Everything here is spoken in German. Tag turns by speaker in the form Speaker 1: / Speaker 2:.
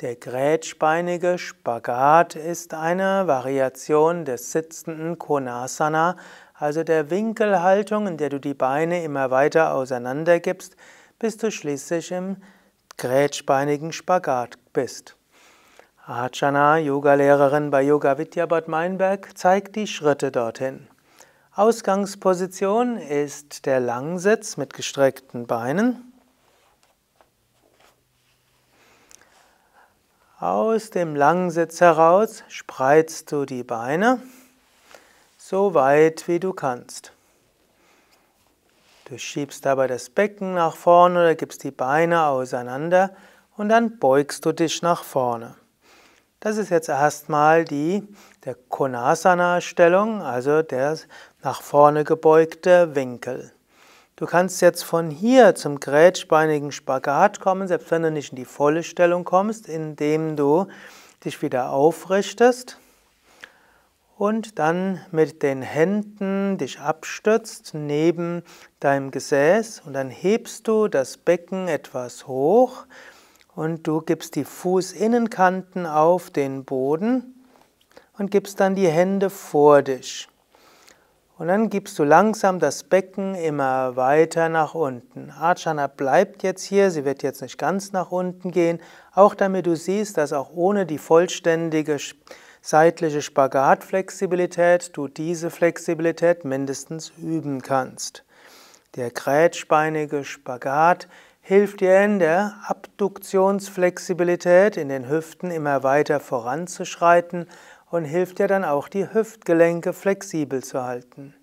Speaker 1: Der grätschbeinige Spagat ist eine Variation des sitzenden Konasana, also der Winkelhaltung, in der du die Beine immer weiter auseinander gibst, bis du schließlich im grätschbeinigen Spagat bist. Archana, Yogalehrerin bei Yoga Vidya Bad Meinberg, zeigt die Schritte dorthin. Ausgangsposition ist der Langsitz mit gestreckten Beinen. Aus dem Langsitz heraus spreizst du die Beine so weit wie du kannst. Du schiebst dabei das Becken nach vorne oder gibst die Beine auseinander und dann beugst du dich nach vorne. Das ist jetzt erstmal die der Konasana Stellung, also der nach vorne gebeugte Winkel. Du kannst jetzt von hier zum grätschbeinigen Spagat kommen, selbst wenn du nicht in die volle Stellung kommst, indem du dich wieder aufrichtest und dann mit den Händen dich abstützt neben deinem Gesäß und dann hebst du das Becken etwas hoch und du gibst die Fußinnenkanten auf den Boden und gibst dann die Hände vor dich. Und dann gibst du langsam das Becken immer weiter nach unten. Ajana bleibt jetzt hier, sie wird jetzt nicht ganz nach unten gehen, auch damit du siehst, dass auch ohne die vollständige seitliche Spagatflexibilität du diese Flexibilität mindestens üben kannst. Der grätschbeinige Spagat hilft dir in der Abduktionsflexibilität in den Hüften immer weiter voranzuschreiten und hilft dir dann auch die Hüftgelenke flexibel zu halten.